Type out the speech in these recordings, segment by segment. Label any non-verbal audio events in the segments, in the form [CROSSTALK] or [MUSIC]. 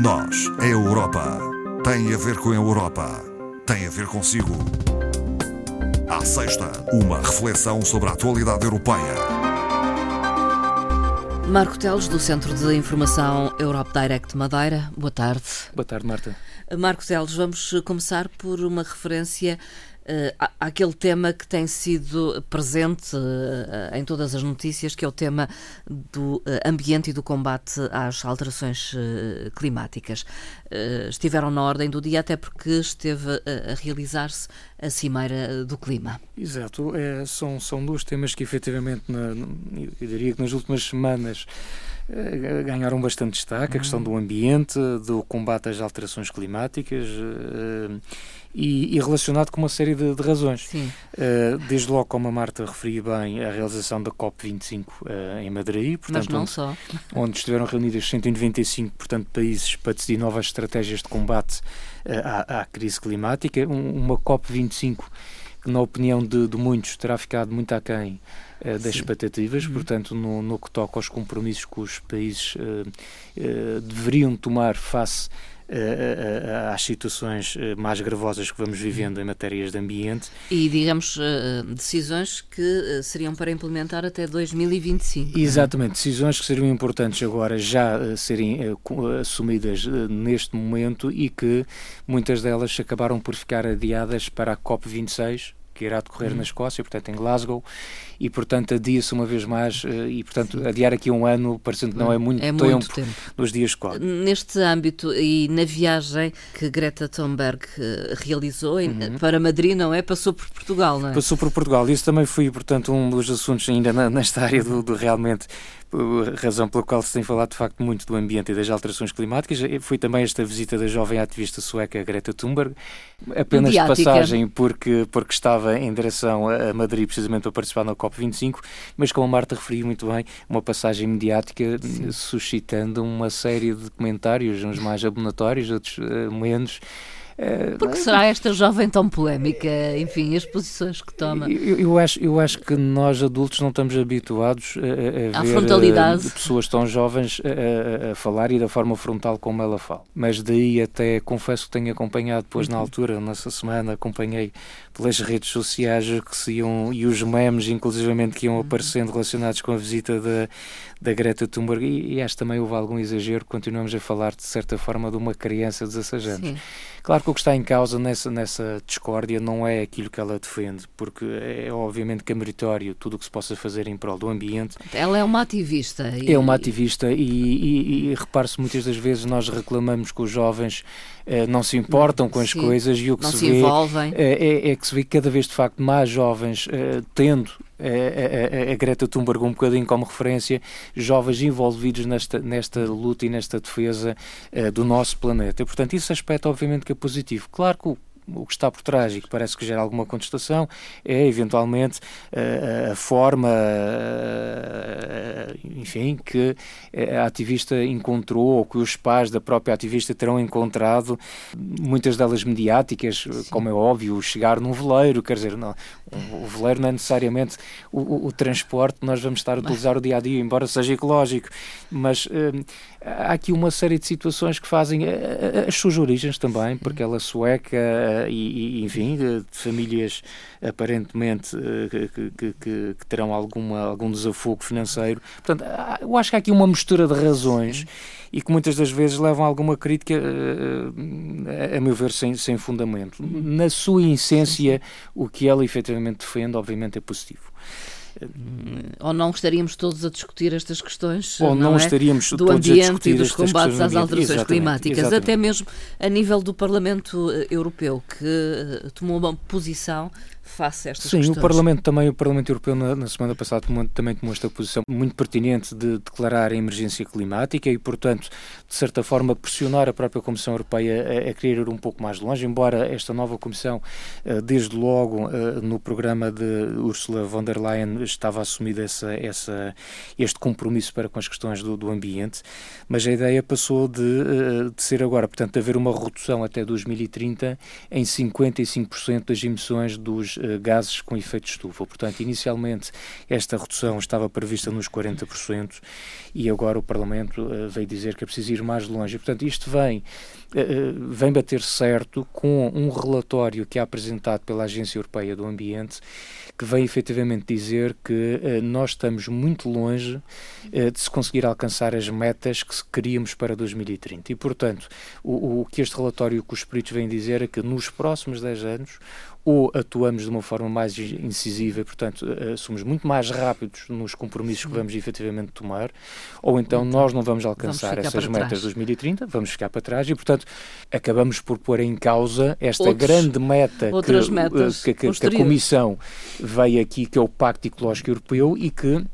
Nós, a Europa, tem a ver com a Europa, tem a ver consigo. À sexta, uma reflexão sobre a atualidade europeia. Marco Teles, do Centro de Informação Europe Direct Madeira. Boa tarde. Boa tarde, Marta. Marco Teles, vamos começar por uma referência uh, àquele tema que tem sido presente uh, em todas as notícias, que é o tema do uh, ambiente e do combate às alterações climáticas. estiveram na ordem do dia, até porque esteve a realizar-se a Cimeira do Clima. Exato, é, são, são dois temas que efetivamente, na, eu diria que nas últimas semanas, ganharam bastante destaque, a questão uhum. do ambiente, do combate às alterações climáticas e, e, relacionado com uma série de, de razões. Uh, desde logo, como a Marta referia bem, a realização da COP25 uh, em Madrid, portanto, Mas não onde, só. onde estiveram reunidos 195 portanto, países para decidir novas estratégias de combate à, à, crise climática. Um, uma COP25 que, na opinião de, de muitos, terá ficado muito aquém das Sim. expectativas, uhum. portanto, no, no, que toca aos compromissos que os países deveriam tomar face às situações eh, mais gravosas que vamos vivendo em matérias de ambiente. E, digamos, eh, decisões que eh, seriam para implementar até 2025. É? Exatamente, decisões que seriam importantes agora já serem assumidas neste momento e que muitas delas acabaram por ficar adiadas para a COP26, que irá decorrer uhum. na Escócia, portanto em Glasgow, e portanto adia-se uma vez mais, eh, e portanto Sim. adiar aqui um ano, parecendo que não é muito, é muito tempo, tempo nos dias que Neste âmbito e na viagem que Greta Thunberg eh, realizou uhum. para Madrid, não é? Passou por Portugal, não é? Passou por Portugal, isso também foi, portanto, um dos assuntos ainda nesta área do, do realmente razão pela qual se tem falado de facto muito do ambiente e das alterações climáticas. Foi também esta visita da jovem ativista sueca Greta Thunberg, apenas Mediática. de passagem porque, porque estava em direção a Madrid precisamente para participar na COP25, mas como a Marta referiu muito bem, uma passagem mediática Sim. suscitando uma série de comentários, uns mais abonatórios, outros uh, menos. Uh, Por que será esta jovem tão polémica? Enfim, as posições que toma. Eu, eu, acho, eu acho que nós adultos não estamos habituados a, a, a ver frontalidade. Eh, pessoas tão jovens a, a, falar e da forma frontal como ela fala. Mas daí até confesso que tenho acompanhado depois uhum. na altura, nessa semana, acompanhei pelas redes sociais que se iam, e os memes, inclusivamente, que iam uhum. aparecendo relacionados com a visita da, da Greta Thunberg. E, e acho também houve algum exagero, continuamos a falar de certa forma de uma criança de 16 anos. Sim. Claro que o que está em causa nessa, nessa discórdia não é aquilo que ela defende, porque é obviamente que é meritório tudo o que se possa fazer em prol do ambiente. Ela é uma ativista. E... É uma ativista e, e, e repare-se muitas das vezes nós reclamamos que os jovens eh, não se importam com as Sim, coisas e o que se, se vê. É, é, é, que se vê cada vez de facto mais jovens eh, tendo a, a, a, Greta Thunberg um bocadinho como referência, jovens envolvidos nesta, nesta luta e nesta defesa uh, do nosso planeta. E, portanto, esse aspecto obviamente que é positivo. Claro que o que está por trás e que parece que gera alguma contestação é eventualmente uh, a forma, uh, enfim, que a ativista encontrou ou que os pais da própria ativista terão encontrado, muitas delas mediáticas, Sim. como é óbvio, chegar num veleiro, quer dizer, não, o veleiro não é necessariamente o, o, o transporte que nós vamos estar a utilizar o dia a dia, embora seja ecológico, mas uh, há aqui uma série de situações que fazem as suas origens também, porque ela é sueca e, e enfim, de, famílias aparentemente eh, que, que, que, que, terão alguma, algum desafogo financeiro. Portanto, eu acho que há aqui uma mistura de razões e que muitas das vezes levam a alguma crítica, eh, a meu ver, sem, sem fundamento. Na sua essência, o que ela efetivamente defende, obviamente, é positivo ou não estaríamos todos a discutir estas questões ou não, não é? estaríamos do ambiente e dos combates às alterações exatamente, climáticas, exatamente. até mesmo a nível do Parlamento eh, Europeu, que eh, tomou uma posição face a estas Sim, questões. o Parlamento também, o Parlamento Europeu na, na semana passada também tomou esta posição muito pertinente de declarar a emergência climática e, portanto, de certa forma pressionar a própria Comissão Europeia a, a querer ir um pouco mais longe, embora esta nova Comissão, eh, desde logo eh, no programa de Ursula von der Leyen estava assumido essa, essa, este compromisso para com as questões do, do ambiente, mas a ideia passou de, eh, de ser agora, portanto, de haver uma redução até 2030 em 55% das emissões dos uh, gases com efeito estufa. Portanto, inicialmente esta redução estava prevista nos 40% e agora o Parlamento uh, veio dizer que é preciso ir mais longe. Portanto, isto vem, vem bater certo com um relatório que é apresentado pela Agência Europeia do Ambiente que vem efetivamente dizer que uh, nós estamos muito longe uh, de se conseguir alcançar as metas que queríamos para 2030. E, portanto, o, o que este relatório com os peritos vem dizer é que nos próximos 10 anos ou atuamos de uma forma mais incisiva e, portanto, eh, somos muito mais rápidos nos compromissos que vamos efetivamente tomar, ou então nós não vamos alcançar vamos essas metas de 2030, vamos ficar para trás e, portanto, acabamos por pôr em causa esta Outros, grande meta que, eh, que, que, que a Comissão veio aqui, que é o Pacto Ecológico Europeu e que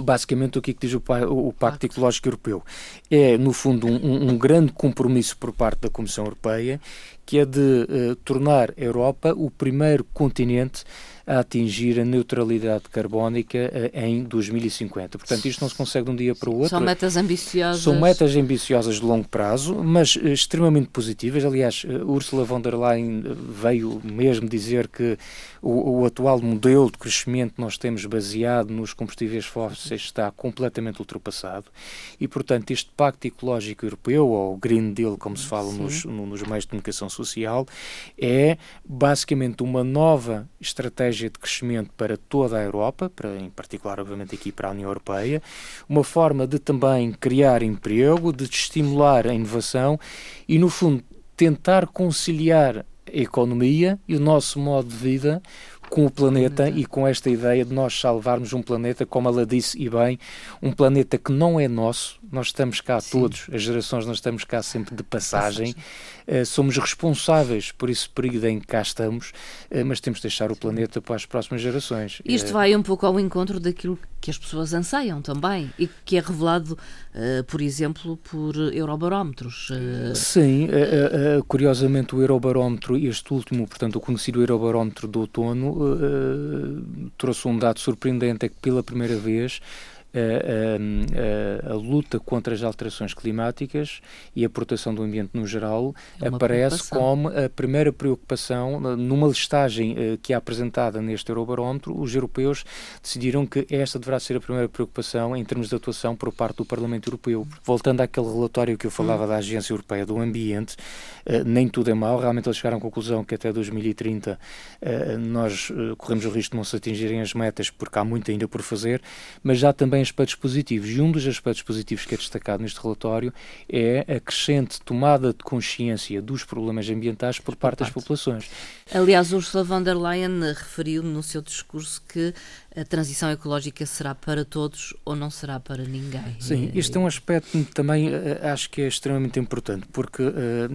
Basicamente, o que, é que diz o, o, Pacto Ecológico Europeu? É, no fundo, um, um, grande compromisso por parte da Comissão Europeia, que é de uh, tornar a Europa o primeiro continente a atingir a neutralidade carbónica uh, em 2050. Portanto, isto não se consegue de um dia para o outro. São metas ambiciosas. São metas ambiciosas de longo prazo, mas uh, extremamente positivas. Aliás, Ursula von der Leyen veio mesmo dizer que o, o, atual modelo de crescimento que nós temos baseado nos combustíveis fósseis está completamente ultrapassado e, portanto, este Pacto Ecológico Europeu, ou Green Deal, como se fala nos, nos meios de comunicação social, é basicamente uma nova estratégia de crescimento para toda a Europa, para, em particular, obviamente, aqui para a União Europeia, uma forma de também criar emprego, de estimular a inovação e, no fundo, tentar conciliar a economia e o nosso modo de vida com o planeta e com esta ideia de nós salvarmos um planeta, como ela disse e bem, um planeta que não é nosso, nós estamos cá Sim. todos, as gerações, nós estamos cá sempre de passagem, somos responsáveis por esse período em que cá estamos, uh, mas temos de deixar o planeta para as próximas gerações. Isto uh, vai um pouco ao encontro daquilo que as pessoas anseiam também e que é revelado, por exemplo, por eurobarómetros. Sim, curiosamente o eurobarómetro, este último, portanto, o conhecido eurobarómetro do outono, trouxe um dado surpreendente, é que pela primeira vez a, a, a, luta contra as alterações climáticas e a proteção do ambiente no geral é aparece como a primeira preocupação numa listagem uh, que é apresentada neste Eurobarómetro. Os europeus decidiram que esta deverá ser a primeira preocupação em termos de atuação por parte do Parlamento Europeu. Voltando àquele relatório que eu falava hum. da Agência Europeia do Ambiente, uh, nem tudo é mau. Realmente eles chegaram à conclusão que até 2030 uh, nós corremos o risco de não se atingirem as metas porque há muito ainda por fazer, mas já também aspectos positivos. E um dos aspectos positivos que é destacado neste relatório é a crescente tomada de consciência dos problemas ambientais por, parte das populações. Aliás, Ursula von der Leyen referiu no seu discurso que a transição ecológica será para todos ou não será para ninguém. Sim, este é um aspecto que também eh, acho que é extremamente importante, porque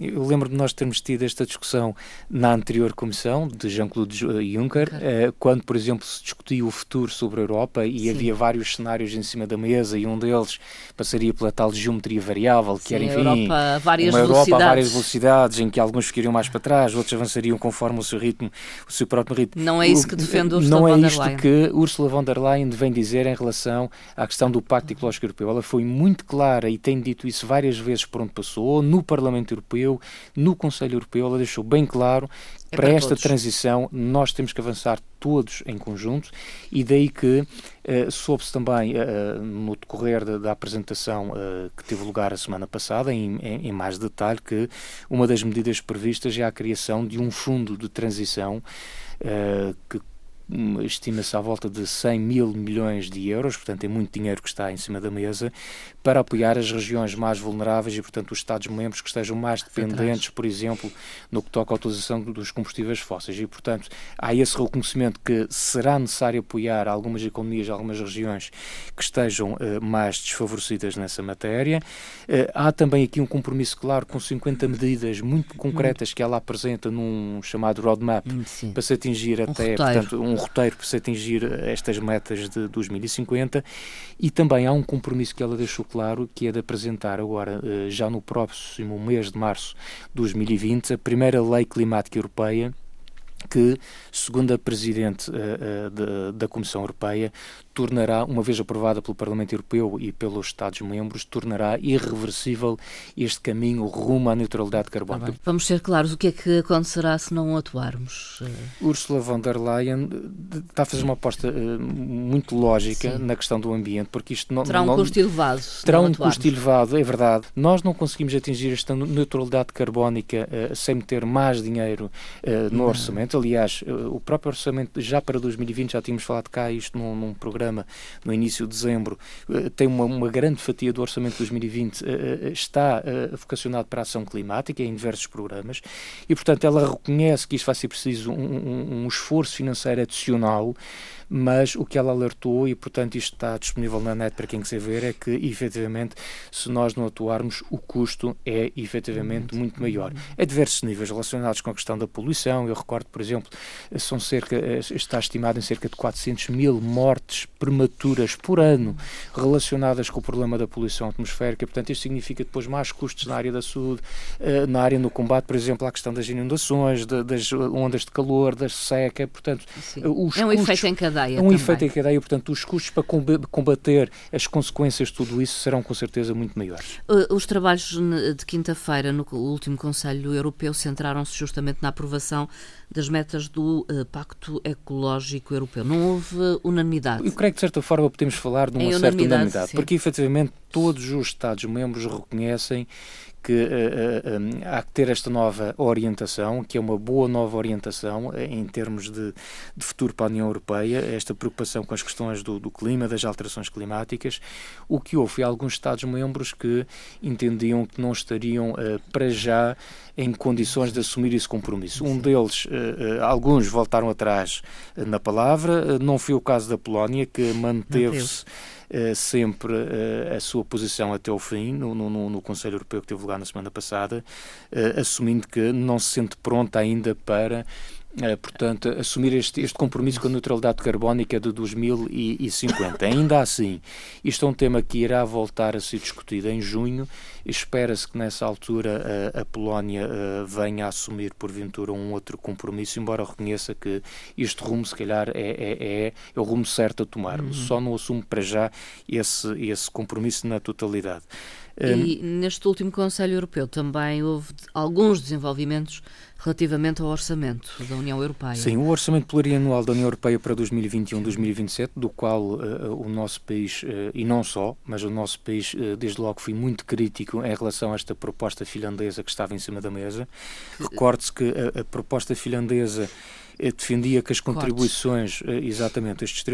eu lembro de nós termos tido esta discussão na anterior comissão de Jean-Claude Juncker, quando, por exemplo, se discutia o futuro sobre a Europa e Sim. havia vários cenários em cima da mesa e um deles passaria pela tal geometria variável, que Sim, era, enfim, Europa, várias uma Europa a várias velocidades, em que alguns ficariam mais para trás, outros avançariam conforme o seu ritmo, o seu próprio ritmo. Não é isso que defende Ursula Não é isto que Ursula von der Leyen vem dizer em relação à questão do Pacto Ecológico Europeu. Ela foi muito clara e tem dito isso várias vezes por onde passou, no Parlamento Europeu, no Conselho Europeu, ela deixou bem claro é para, para, esta transição nós temos que avançar todos em conjunto e daí que uh, soube-se também uh, no decorrer da, da apresentação uh, que teve lugar a semana passada em, em, em, mais detalhe que uma das medidas previstas é a criação de um fundo de transição que estima-se à volta de 100 mil milhões de euros, portanto é muito dinheiro que está em cima da mesa, para apoiar as regiões mais vulneráveis e, portanto, os Estados-membros que estejam mais dependentes, por exemplo, no que toca à utilização dos combustíveis fósseis. E, portanto, há esse reconhecimento que será necessário apoiar algumas economias, algumas regiões que estejam uh, mais desfavorecidas nessa matéria. Uh, há também aqui um compromisso claro com 50 medidas muito concretas que ela apresenta num chamado roadmap Sim. para se atingir um até, roteiro. portanto, um roteiro para se atingir estas metas de 2050 e também há um compromisso que ela deixou claro, que é de apresentar agora, eh, já no próximo mês de março de 2020, a primeira lei climática europeia que, segundo a Presidente uh, uh, de, da Comissão Europeia, tornará, uma vez aprovada pelo Parlamento Europeu e pelos Estados-membros, tornará irreversível este caminho rumo à neutralidade carbónica. Tá Vamos ser claros, o que é que acontecerá se não atuarmos? Ursula von der Leyen está a fazer uma aposta uh, muito lógica Sim. na questão do ambiente, porque isto não... Terá um não, custo elevado. Terá um custo elevado, é verdade. Nós não conseguimos atingir esta neutralidade carbónica sem meter mais dinheiro no orçamento. Aliás, o próprio orçamento já para 2020, já tínhamos falado cá isto num, num programa no início de dezembro, eh, tem uma, uma grande fatia do orçamento de 2020 eh, eh, está vocacionado para a ação climática em diversos programas e, portanto, ela reconhece que isto vai ser preciso um, um, um esforço financeiro adicional mas o que ela alertou, e portanto isto está disponível na net para quem quiser ver, é que efetivamente se nós não atuarmos, o custo é efetivamente muito maior. A diversos níveis relacionados com a questão da poluição, eu recordo, por exemplo, são cerca, está estimado em cerca de 400 mil mortes prematuras por ano relacionadas com o problema da poluição atmosférica, portanto isto significa depois mais custos na área da saúde, eh, na área no combate, por exemplo, à questão das inundações, das ondas de calor, da seca, portanto... Sim. Os é um custos, efeito em cadeia. É um também. efeito em cadeia, portanto, os custos para combater as consequências de tudo isso serão com certeza muito maiores. Uh, os trabalhos de quinta-feira no último Conselho Europeu centraram-se justamente na aprovação das metas do uh, Pacto Ecológico Europeu. Não houve unanimidade. Eu creio que, de certa forma, podemos falar de uma em certa unanimidade, unanimidade porque efetivamente todos os Estados-membros reconhecem que uh, uh, um, há que ter esta nova orientação, que é uma boa nova orientação em termos de, de, futuro para a União Europeia, esta preocupação com as questões do, do clima, das alterações climáticas. O que houve foi alguns Estados-membros que entendiam que não estariam uh, para já em condições de assumir esse compromisso. Um deles, alguns voltaram atrás na palavra, não foi o caso da Polónia, que manteve-se uh, sempre uh, a sua posição até o fim, no, no, no, Conselho Europeu que teve lugar na semana passada, uh, assumindo que não se sente pronta ainda para é, portanto, assumir este, este, compromisso com a neutralidade carbónica de 2050. Ainda assim, isto é um tema que irá voltar a ser discutido em junho. Espera-se que nessa altura a, a Polónia a, venha a assumir, porventura, um outro compromisso, embora reconheça que este rumo, se calhar, é, é, é, é o rumo certo a tomar. Uhum. Só não assume para já esse, esse compromisso na totalidade. E um, neste último Conselho Europeu também houve alguns desenvolvimentos relativamente ao orçamento da União Europeia. Sim, o orçamento plurianual da União Europeia para 2021-2027, do qual uh, o nosso país, uh, e não só, mas o nosso país, uh, desde logo, foi muito crítico em relação a esta proposta finlandesa que estava em cima da mesa. Recorde-se que a, a proposta finlandesa defendia que as contribuições, Cortes. exatamente, as,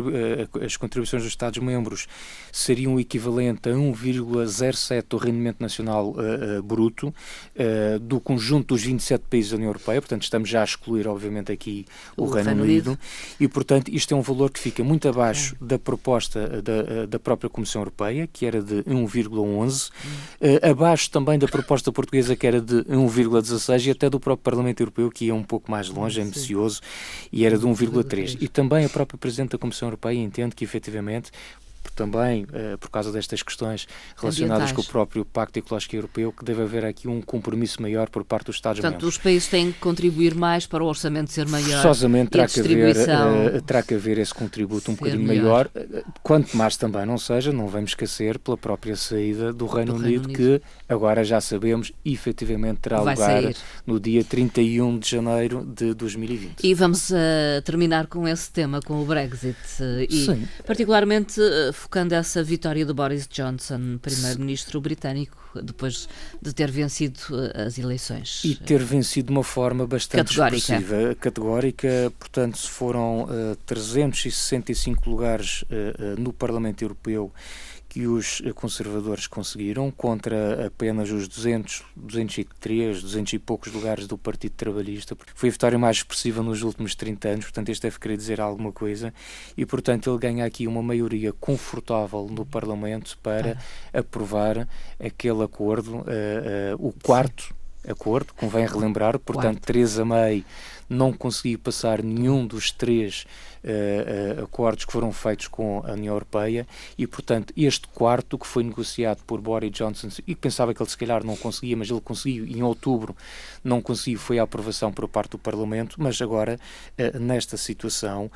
as, contribuições dos Estados-membros seriam o equivalente a 1,07 do rendimento nacional uh, uh, bruto uh, do conjunto dos 27 países da União Europeia, portanto estamos já a excluir, obviamente, aqui o, o Reino, Reino Unido. Unido, e, portanto, isto é um valor que fica muito abaixo é. da proposta da, da própria Comissão Europeia, que era de 1,11, hum. abaixo também da proposta portuguesa, que era de 1,16, e até do próprio Parlamento Europeu, que ia um pouco mais longe, ambicioso, e era de 1,3. E também a própria Presidente da Comissão Europeia entende que, efetivamente, também uh, por causa destas questões relacionadas com o próprio Pacto Ecológico Europeu, que deve haver aqui um compromisso maior por parte dos Estados-membros. Portanto, os países têm que contribuir mais para o orçamento ser maior. Forçosamente terá, que haver, uh, terá que haver esse contributo um bocadinho maior. maior. Quanto mais também não seja, não vamos esquecer pela própria saída do Reino, do Unido, Reino Unido, que agora já sabemos efetivamente terá Vai lugar sair. no dia 31 de janeiro de 2020. E vamos uh, terminar com esse tema, com o Brexit. e Sim. particularmente focando essa vitória de Boris Johnson, primeiro-ministro britânico, depois de ter vencido eh, as eleições. E ter vencido de uma forma bastante categórica. expressiva, categórica. Portanto, se foram uh, eh, 365 lugares uh, uh, no Parlamento Europeu que os conservadores conseguiram contra apenas os 200, 203, 200 e poucos lugares do Partido Trabalhista. Foi a vitória mais expressiva nos últimos 30 anos, portanto, este deve querer dizer alguma coisa. E, portanto, ele ganha aqui uma maioria confortável no Parlamento para ah. aprovar aquele acordo, uh, uh, o quarto Sim. acordo, convém relembrar, portanto, Quarto. Theresa May não conseguiu passar nenhum dos três uh, uh, acordos que foram feitos com a União Europeia e, portanto, este quarto que foi negociado por Boris Johnson e que pensava que ele se calhar não conseguia, mas ele conseguiu em outubro não conseguiu, foi a aprovação por parte do Parlamento, mas agora, uh, nesta situação,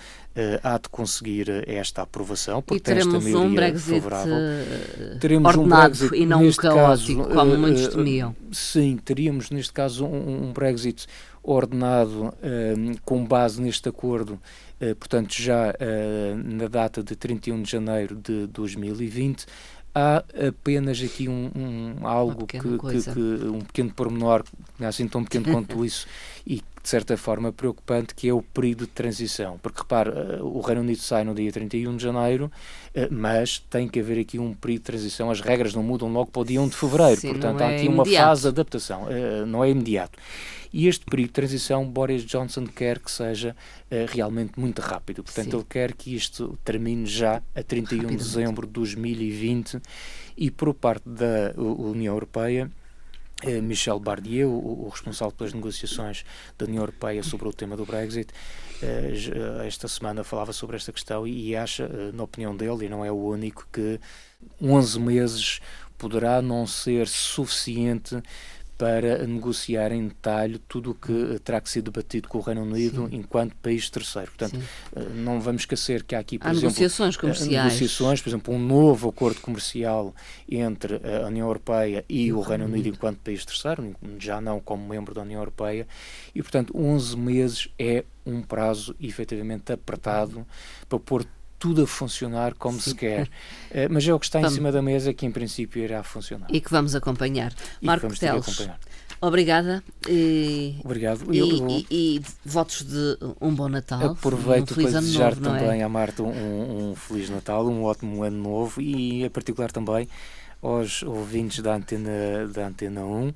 há de conseguir esta aprovação, porque teremos esta um Brexit favorável. teremos ordenado um Brexit, e não um caótico, caso, como muitos temiam. Sim, teríamos neste caso um, um Brexit ordenado com base neste acordo eh, portanto, já eh, na data de 31 de janeiro de 2020, há apenas aqui um, um algo que, que, que, um pequeno pormenor, assim tão pequeno quanto [LAUGHS] isso, e de certa forma preocupante, que é o período de transição. Porque repare, eh, o Reino Unido sai no dia 31 de janeiro, mas tem que haver aqui um período de transição. As regras não mudam logo para o dia 1 de fevereiro, Sim, portanto há é aqui imediato. uma fase de adaptação, não é imediato. E este período de transição, Boris Johnson quer que seja realmente muito rápido. Portanto, Sim. ele quer que isto termine já a 31 de dezembro de 2020 e por parte da União Europeia. Eh, Michel Barnier, o, responsável pelas negociações da União Europeia sobre o tema do Brexit, eh, esta semana falava sobre esta questão e acha, na opinião dele, e não é o único, que 11 meses poderá não ser suficiente para negociar em detalhe tudo o que terá que ser debatido com o Reino Unido Sim. enquanto país terceiro. Portanto, Sim. Eh, não vamos esquecer que há aqui, por há exemplo, negociações eh, comerciais. negociações, por exemplo, um novo acordo comercial entre a União Europeia e, e o Reino Unido enquanto país terceiro, já não como membro da União Europeia, e, portanto, 11 meses é um prazo efetivamente apertado para pôr tudo a funcionar como Sim. se quer. Uh, [LAUGHS] mas é o que está vamos. em cima da mesa que, em princípio, irá funcionar. E que vamos acompanhar. E Marco Teles, obrigada. E, Obrigado. E, eu, e, e, votos de um bom Natal. Aproveito um para desejar novo, também é? à Marta um, um Feliz Natal, um ótimo ano novo e, em particular, também aos ouvintes da Antena, da Antena 1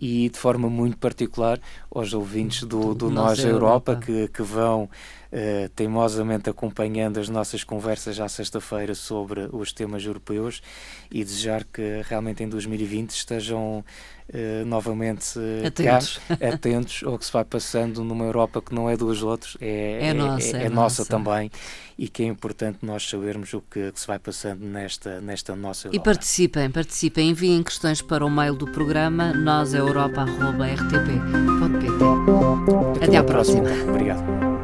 e de forma muito particular aos ouvintes do, do Nós Europa, Europa, Que, que vão uh, teimosamente acompanhando as nossas conversas à sexta-feira sobre os temas europeus e desejar que realmente em 2020 estejam uh, novamente uh, atentos. Cá, [LAUGHS] atentos ao que se vai passando numa Europa que não é dos outros, é, é, nossa, é, é, é nossa, também e que é importante nós sabermos o que, que, se vai passando nesta, nesta nossa Europa. E participem, participem, enviem questões para o mail do programa nós. Até, Até à próxima. próxima. Obrigado.